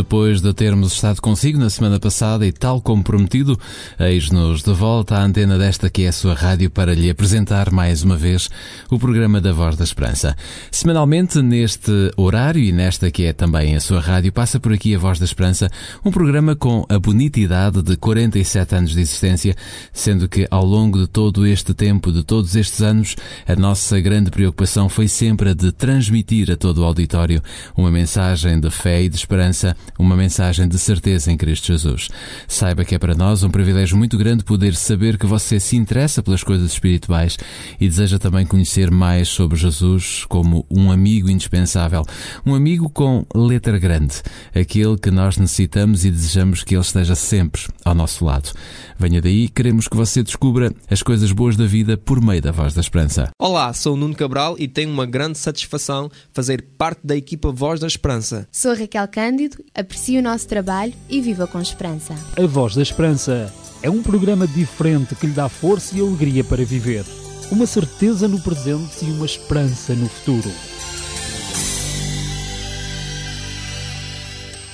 Depois de termos estado consigo na semana passada e tal como prometido, eis-nos de volta à antena desta que é a sua rádio para lhe apresentar mais uma vez o programa da Voz da Esperança. Semanalmente, neste horário e nesta que é também a sua rádio, passa por aqui a Voz da Esperança, um programa com a bonita idade de 47 anos de existência, sendo que ao longo de todo este tempo, de todos estes anos, a nossa grande preocupação foi sempre a de transmitir a todo o auditório uma mensagem de fé e de esperança uma mensagem de certeza em Cristo Jesus. Saiba que é para nós um privilégio muito grande poder saber que você se interessa pelas coisas espirituais e deseja também conhecer mais sobre Jesus como um amigo indispensável, um amigo com letra grande, aquele que nós necessitamos e desejamos que ele esteja sempre ao nosso lado. Venha daí, queremos que você descubra as coisas boas da vida por meio da Voz da Esperança. Olá, sou o Nuno Cabral e tenho uma grande satisfação fazer parte da equipa Voz da Esperança. Sou Raquel Cândido, aprecio o nosso trabalho e viva com esperança. A Voz da Esperança é um programa diferente que lhe dá força e alegria para viver. Uma certeza no presente e uma esperança no futuro.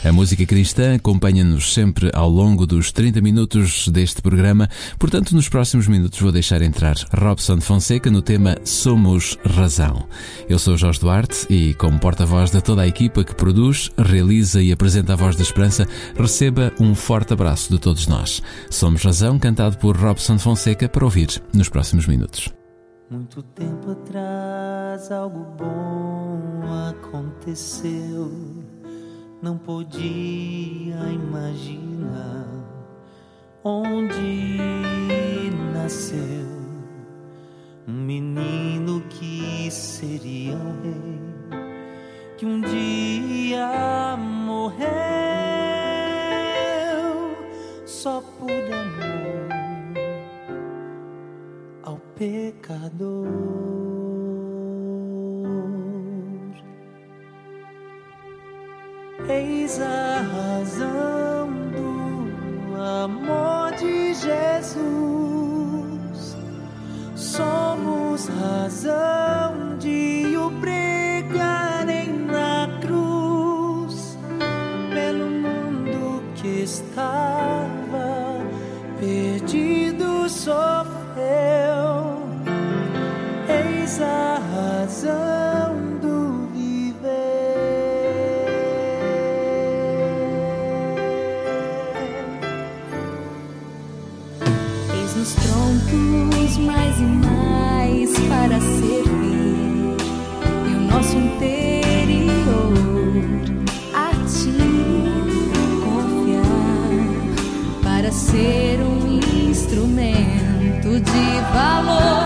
A música cristã acompanha-nos sempre ao longo dos 30 minutos deste programa, portanto, nos próximos minutos vou deixar entrar Robson Fonseca no tema Somos Razão. Eu sou Jorge Duarte e, como porta-voz de toda a equipa que produz, realiza e apresenta a Voz da Esperança, receba um forte abraço de todos nós. Somos Razão, cantado por Robson Fonseca, para ouvir nos próximos minutos. Muito tempo atrás algo bom aconteceu não podia imaginar onde nasceu um menino que seria um rei, que um dia morreu só por amor ao pecador. Eis a razão do amor de Jesus. Somos razão de o pregarem ser um instrumento de valor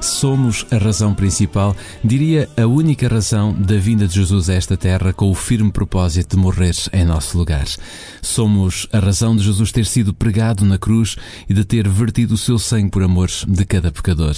Somos a razão principal, diria a única razão da vinda de Jesus a esta terra com o firme propósito de morrer em nosso lugar. Somos a razão de Jesus ter sido pregado na cruz e de ter vertido o seu sangue por amor de cada pecador.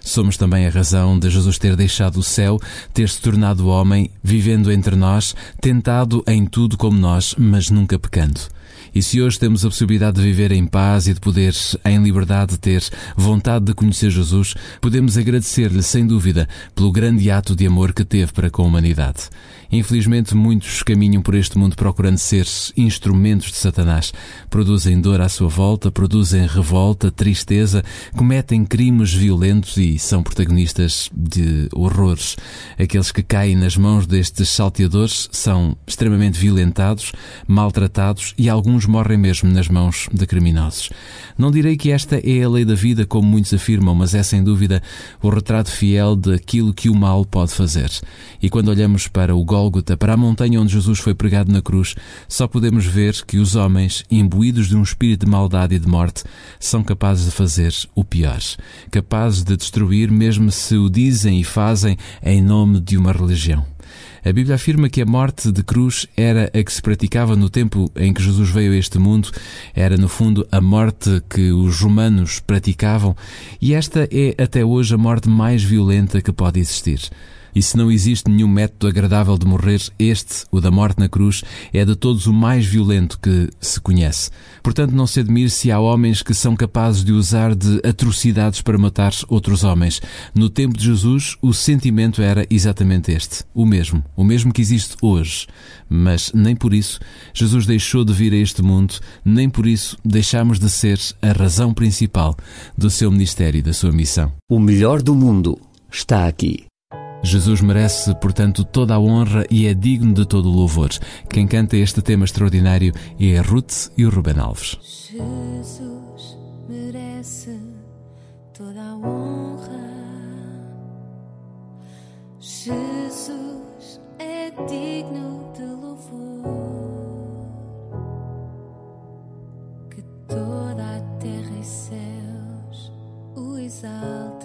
Somos também a razão de Jesus ter deixado o céu, ter se tornado homem, vivendo entre nós, tentado em tudo como nós, mas nunca pecando. E se hoje temos a possibilidade de viver em paz e de poder, em liberdade, ter vontade de conhecer Jesus, podemos agradecer-lhe, sem dúvida, pelo grande ato de amor que teve para com a humanidade. Infelizmente, muitos caminham por este mundo procurando ser instrumentos de Satanás. Produzem dor à sua volta, produzem revolta, tristeza, cometem crimes violentos e são protagonistas de horrores. Aqueles que caem nas mãos destes salteadores são extremamente violentados, maltratados e alguns morrem mesmo nas mãos de criminosos. Não direi que esta é a lei da vida, como muitos afirmam, mas é sem dúvida o retrato fiel daquilo que o mal pode fazer. E quando olhamos para o Gólgota, para a montanha onde Jesus foi pregado na cruz, só podemos ver que os homens, imbuídos de um espírito de maldade e de morte, são capazes de fazer o pior, capazes de destruir, mesmo se o dizem e fazem em nome de uma religião. A Bíblia afirma que a morte de cruz era a que se praticava no tempo em que Jesus veio a este mundo, era no fundo a morte que os romanos praticavam, e esta é até hoje a morte mais violenta que pode existir. E se não existe nenhum método agradável de morrer, este, o da morte na cruz, é de todos o mais violento que se conhece. Portanto, não se admire se há homens que são capazes de usar de atrocidades para matar outros homens. No tempo de Jesus, o sentimento era exatamente este, o mesmo, o mesmo que existe hoje. Mas nem por isso Jesus deixou de vir a este mundo, nem por isso deixamos de ser a razão principal do seu ministério e da sua missão. O melhor do mundo está aqui. Jesus merece, portanto, toda a honra e é digno de todo o louvor. Quem canta este tema extraordinário é a Ruth e o Ruben Alves. Jesus merece toda a honra. Jesus é digno de louvor. Que toda a terra e céus o exaltem.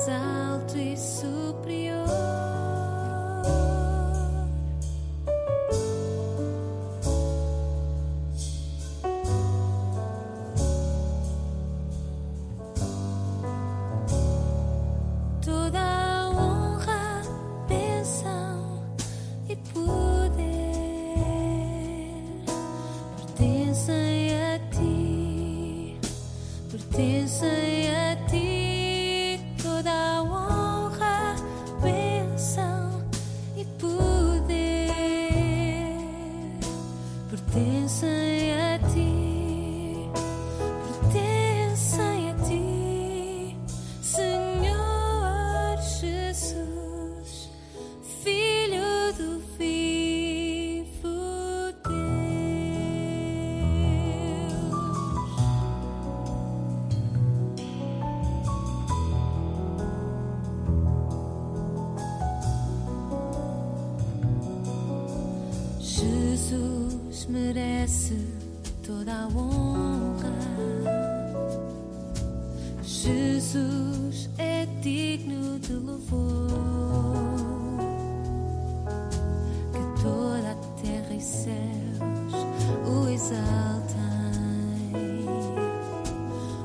Mais alto e superior. Jesus é digno de louvor. Que toda a terra e céus o exaltem.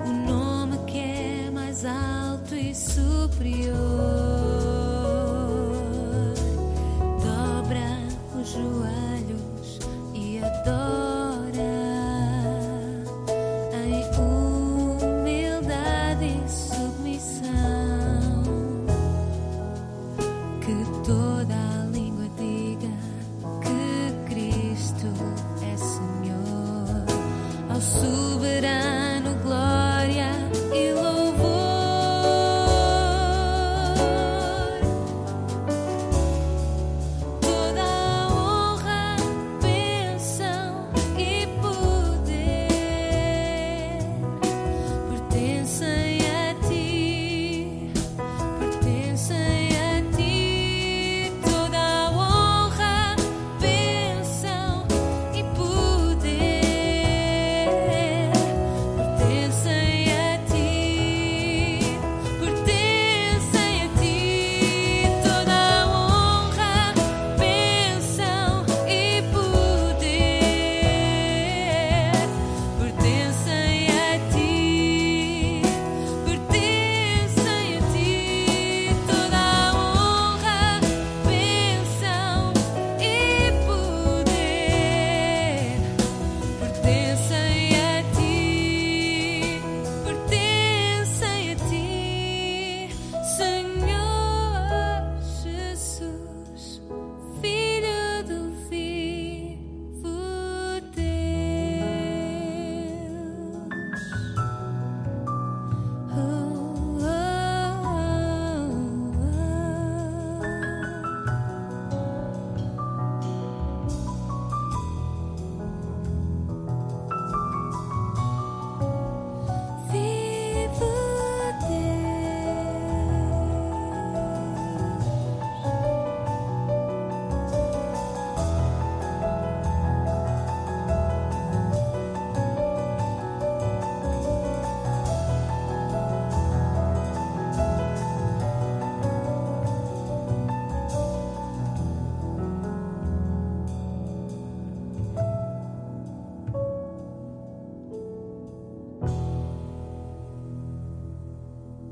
O nome que é mais alto e superior.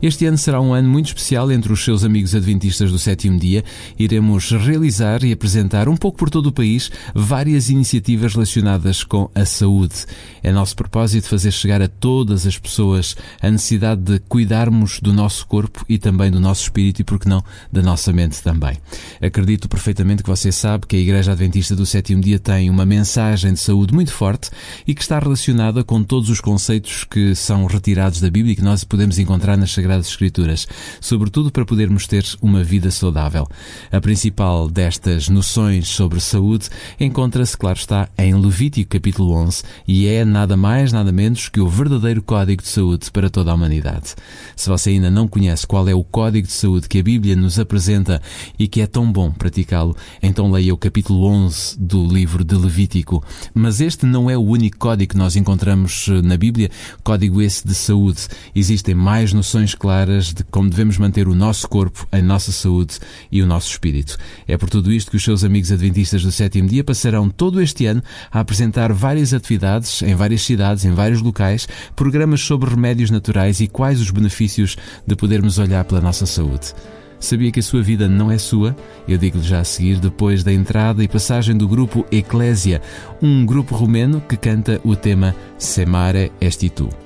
Este ano será um ano muito especial entre os seus amigos adventistas do sétimo dia. Iremos realizar e apresentar um pouco por todo o país várias iniciativas relacionadas com a saúde. É nosso propósito fazer chegar a todas as pessoas a necessidade de cuidarmos do nosso corpo e também do nosso espírito e, por que não, da nossa mente também. Acredito perfeitamente que você sabe que a Igreja Adventista do Sétimo Dia tem uma mensagem de saúde muito forte e que está relacionada com todos os conceitos que são retirados da Bíblia e que nós podemos encontrar nas Sagradas Sagradas Escrituras, sobretudo para podermos ter uma vida saudável. A principal destas noções sobre saúde encontra-se, claro está, em Levítico capítulo 11 e é nada mais, nada menos que o verdadeiro código de saúde para toda a humanidade. Se você ainda não conhece qual é o código de saúde que a Bíblia nos apresenta e que é tão bom praticá-lo, então leia o capítulo 11 do livro de Levítico. Mas este não é o único código que nós encontramos eh, na Bíblia, código esse de saúde. Existem mais noções claras de como devemos manter o nosso corpo, a nossa saúde e o nosso espírito. É por tudo isto que os seus amigos adventistas do sétimo dia passarão todo este ano a apresentar várias atividades em várias cidades, em vários locais, programas sobre remédios naturais e quais os benefícios de podermos olhar pela nossa saúde. Sabia que a sua vida não é sua? Eu digo-lhe já a seguir, depois da entrada e passagem do grupo Eclésia, um grupo romeno que canta o tema Semare Esti Tu.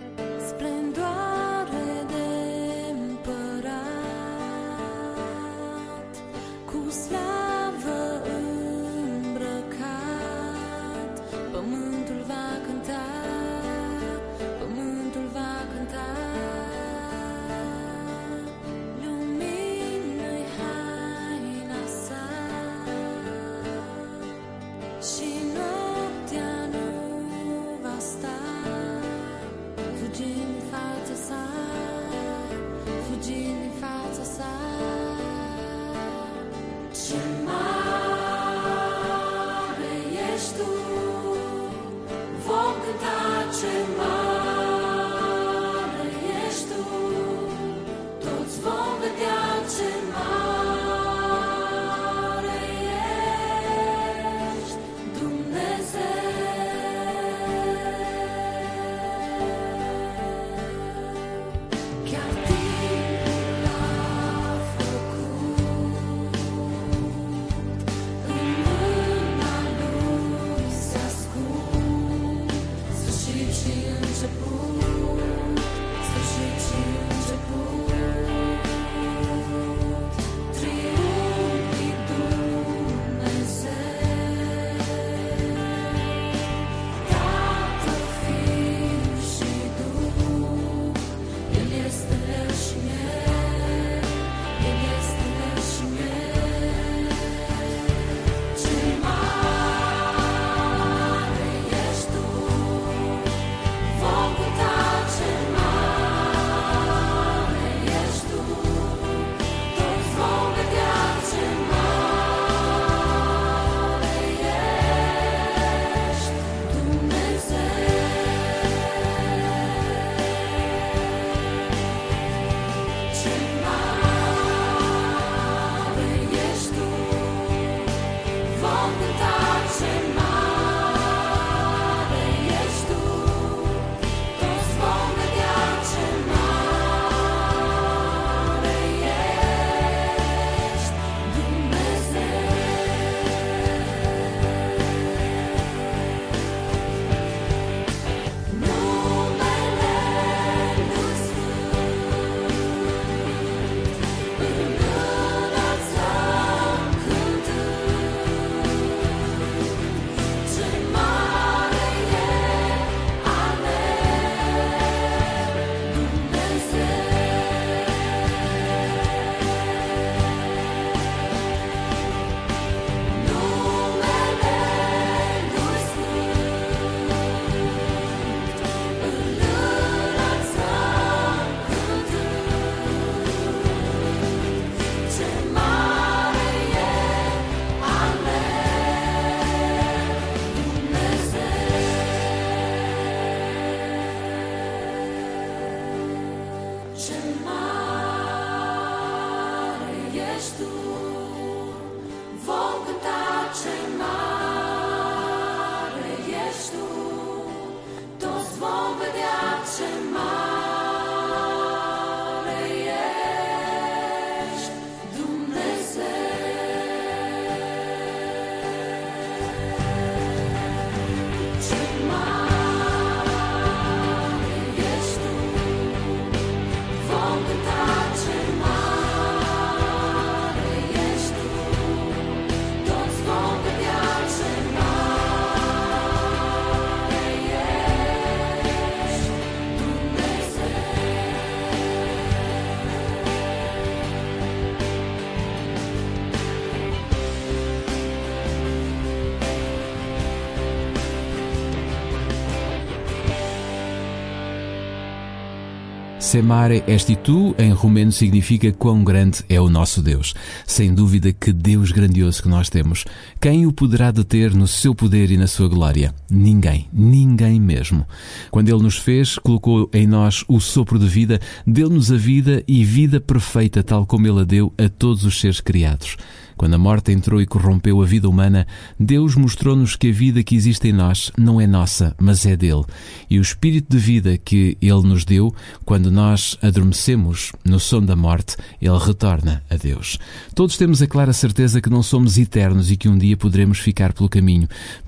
tu, vou. Semare esti tu, em romeno, significa quão grande é o nosso Deus. Sem dúvida que Deus grandioso que nós temos. Quem o poderá deter no seu poder e na sua glória? Ninguém, ninguém mesmo. Quando Ele nos fez, colocou em nós o sopro de vida, deu-nos a vida e vida perfeita, tal como Ele a deu a todos os seres criados. Quando a morte entrou e corrompeu a vida humana, Deus mostrou-nos que a vida que existe em nós não é nossa, mas é dele. E o espírito de vida que ele nos deu, quando nós adormecemos no sono da morte, ele retorna a Deus. Todos temos a clara certeza que não somos eternos e que um dia poderemos ficar pelo caminho.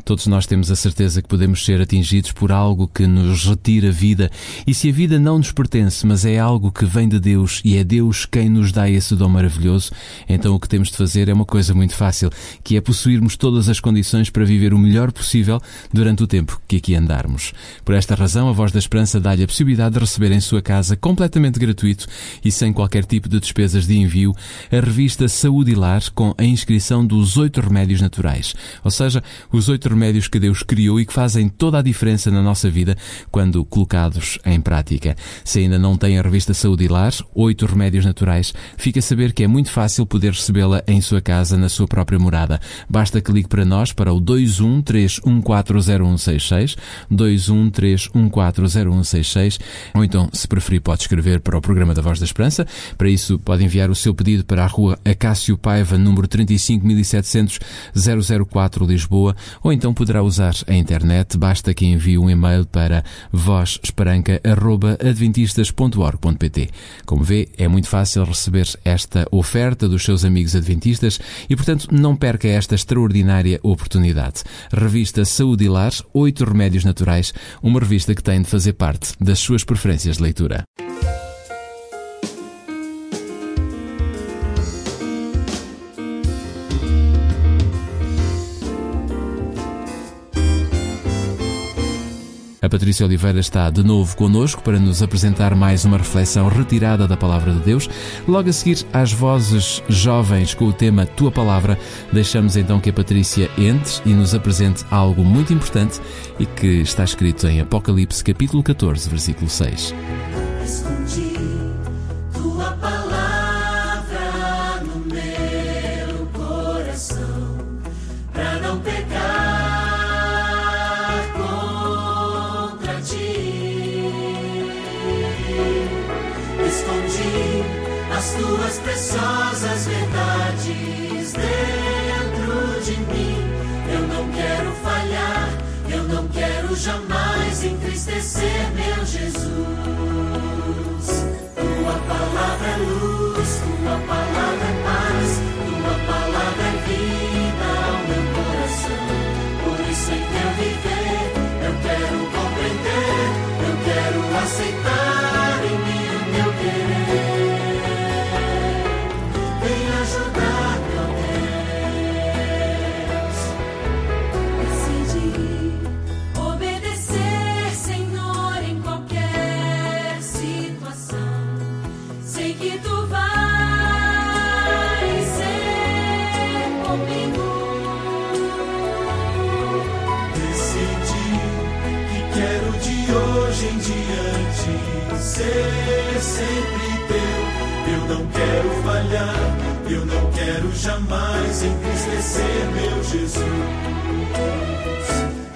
Todos nós temos a certeza que podemos ser atingidos por algo que nos retira a vida. E se a vida não nos pertence, mas é algo que vem de Deus e é Deus quem nos dá esse dom maravilhoso, então o que temos de fazer é uma coisa muito fácil, que é possuirmos todas as condições para viver o melhor possível durante o tempo que aqui andarmos. Por esta razão, a Voz da Esperança dá-lhe a possibilidade de receber em sua casa, completamente gratuito e sem qualquer tipo de despesas de envio, a revista Saúde e Lar com a inscrição dos oito remédios naturais. Ou seja, os oito remédios que Deus criou e que fazem toda a diferença na nossa vida quando colocados em prática. Se ainda não tem a revista Saúde e Lar, oito remédios naturais, fica a saber que é muito fácil poder recebê-la em sua casa, na sua própria morada. Basta que ligue para nós para o 213140166, 213140166, ou então, se preferir, pode escrever para o programa da Voz da Esperança. Para isso, pode enviar o seu pedido para a rua Acácio Paiva, número 35700 004 Lisboa, ou então poderá usar a internet. Basta que envie um e-mail para vozesperanca.adventistas.org.pt. Como vê, é muito fácil receber esta oferta dos seus amigos adventistas e, portanto, não perca esta extraordinária oportunidade. Revista Saúde e Lar, oito remédios naturais, uma revista que tem de fazer parte das suas preferências de leitura. A Patrícia Oliveira está de novo connosco para nos apresentar mais uma reflexão retirada da Palavra de Deus. Logo a seguir, às vozes jovens com o tema Tua Palavra, deixamos então que a Patrícia entre e nos apresente algo muito importante e que está escrito em Apocalipse capítulo 14, versículo 6. Escondi as tuas preciosas verdades dentro de mim. Eu não quero falhar, eu não quero jamais entristecer meu Jesus. Tua palavra é luz, tua palavra é quero de hoje em diante ser sempre teu. Eu não quero falhar, eu não quero jamais entristecer meu Jesus.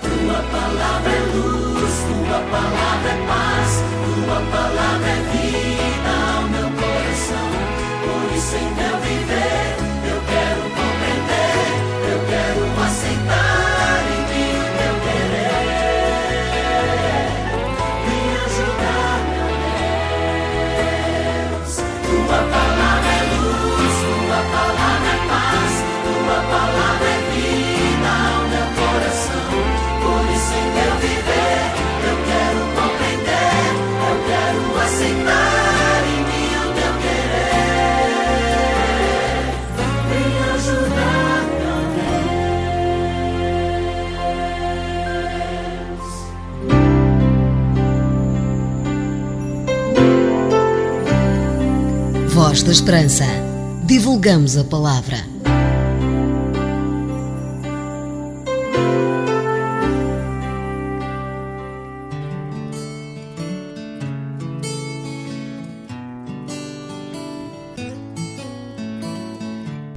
Tua palavra é luz, tua palavra é paz, tua palavra é vida ao meu coração. Por isso em Voz da Esperança. Divulgamos a palavra.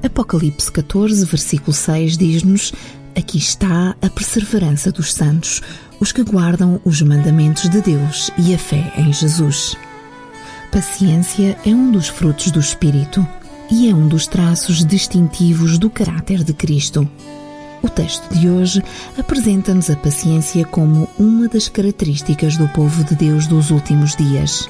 Apocalipse 14, versículo 6 diz-nos: Aqui está a perseverança dos santos, os que guardam os mandamentos de Deus e a fé em Jesus. Paciência é um dos frutos do Espírito e é um dos traços distintivos do caráter de Cristo. O texto de hoje apresenta-nos a paciência como uma das características do povo de Deus dos últimos dias.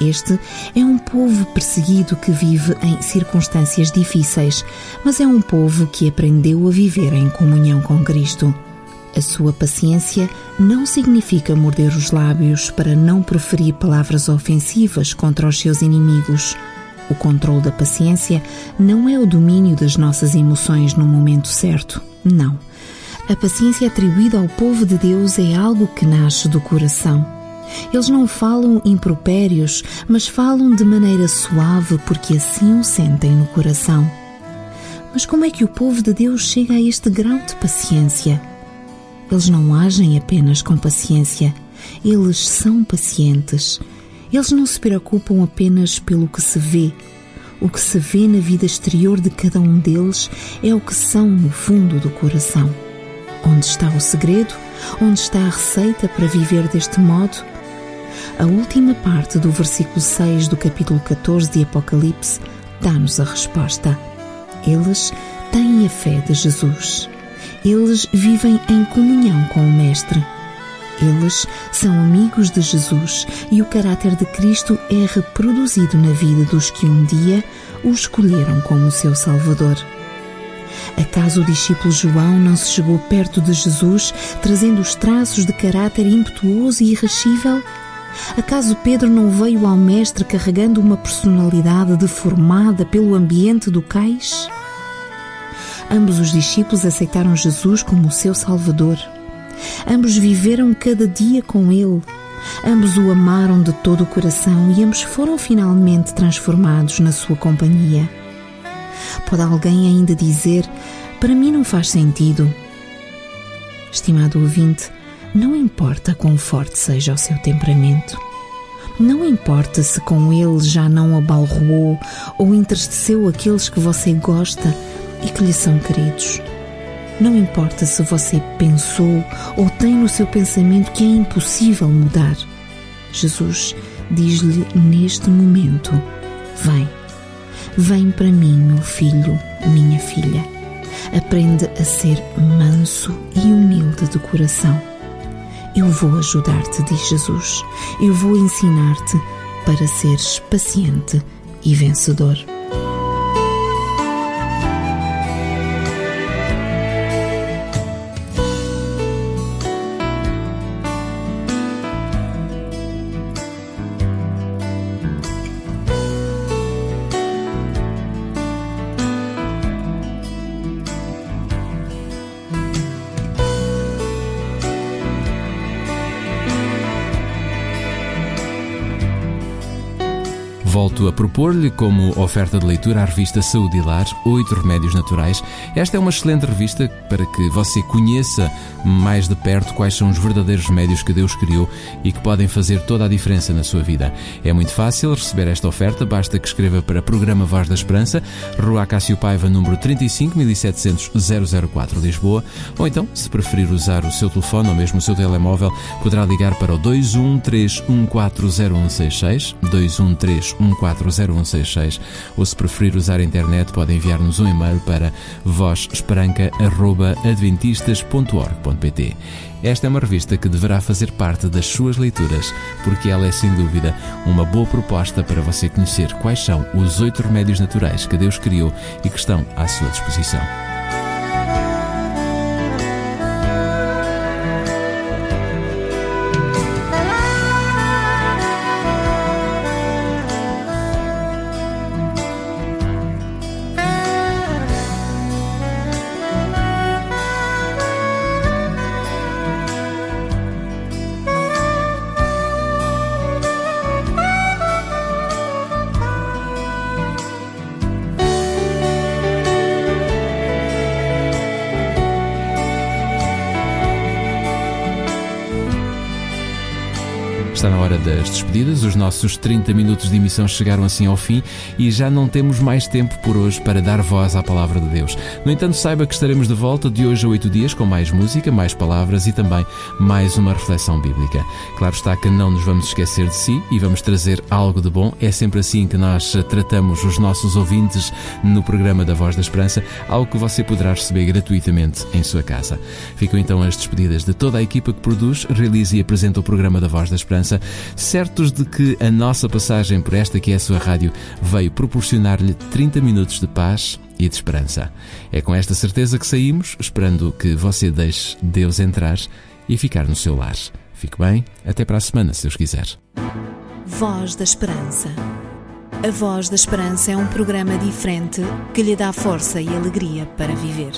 Este é um povo perseguido que vive em circunstâncias difíceis, mas é um povo que aprendeu a viver em comunhão com Cristo. A sua paciência não significa morder os lábios para não proferir palavras ofensivas contra os seus inimigos. O controle da paciência não é o domínio das nossas emoções no momento certo. Não. A paciência atribuída ao povo de Deus é algo que nasce do coração. Eles não falam impropérios, mas falam de maneira suave porque assim o sentem no coração. Mas como é que o povo de Deus chega a este grau de paciência? Eles não agem apenas com paciência, eles são pacientes. Eles não se preocupam apenas pelo que se vê. O que se vê na vida exterior de cada um deles é o que são no fundo do coração. Onde está o segredo? Onde está a receita para viver deste modo? A última parte do versículo 6 do capítulo 14 de Apocalipse dá-nos a resposta. Eles têm a fé de Jesus. Eles vivem em comunhão com o Mestre. Eles são amigos de Jesus e o caráter de Cristo é reproduzido na vida dos que um dia o escolheram como seu Salvador. Acaso o discípulo João não se chegou perto de Jesus trazendo os traços de caráter impetuoso e irascível? Acaso Pedro não veio ao Mestre carregando uma personalidade deformada pelo ambiente do cais? Ambos os discípulos aceitaram Jesus como o seu Salvador. Ambos viveram cada dia com Ele. Ambos o amaram de todo o coração e ambos foram finalmente transformados na sua companhia. Pode alguém ainda dizer: Para mim não faz sentido? Estimado ouvinte, não importa quão forte seja o seu temperamento. Não importa se com ele já não abalroou ou entristeceu aqueles que você gosta e que lhe são queridos. Não importa se você pensou ou tem no seu pensamento que é impossível mudar. Jesus diz-lhe neste momento: Vem, vem para mim, meu filho, minha filha. Aprende a ser manso e humilde de coração. Eu vou ajudar-te, diz Jesus. Eu vou ensinar-te para seres paciente e vencedor. Volto a propor-lhe como oferta de leitura a revista Saúde e Lar, Oito Remédios Naturais. Esta é uma excelente revista para que você conheça mais de perto quais são os verdadeiros remédios que Deus criou e que podem fazer toda a diferença na sua vida. É muito fácil receber esta oferta, basta que escreva para Programa Voz da Esperança, Rua Cássio Paiva, número 35 1700 004, Lisboa, ou então, se preferir usar o seu telefone ou mesmo o seu telemóvel, poderá ligar para o 213140166, 213 140166 ou se preferir usar a internet pode enviar-nos um e-mail para vozesperanca.adventistas.org.pt Esta é uma revista que deverá fazer parte das suas leituras, porque ela é sem dúvida uma boa proposta para você conhecer quais são os oito remédios naturais que Deus criou e que estão à sua disposição. Das despedidas, os nossos 30 minutos de emissão chegaram assim ao fim e já não temos mais tempo por hoje para dar voz à palavra de Deus. No entanto, saiba que estaremos de volta de hoje a oito dias com mais música, mais palavras e também mais uma reflexão bíblica. Claro está que não nos vamos esquecer de si e vamos trazer algo de bom. É sempre assim que nós tratamos os nossos ouvintes no programa da Voz da Esperança, algo que você poderá receber gratuitamente em sua casa. Ficam então as despedidas de toda a equipa que produz, realiza e apresenta o programa da Voz da Esperança, certos de que a nossa passagem por esta que é a sua rádio veio proporcionar-lhe 30 minutos de paz e de esperança. É com esta certeza que saímos, esperando que você deixe Deus entrar e ficar no seu lar. Fique bem, até para a semana, se Deus quiser. Voz da Esperança. A Voz da Esperança é um programa diferente que lhe dá força e alegria para viver.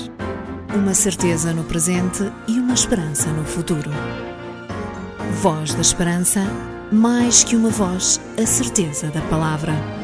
Uma certeza no presente e uma esperança no futuro. Voz da Esperança, mais que uma voz, a certeza da palavra.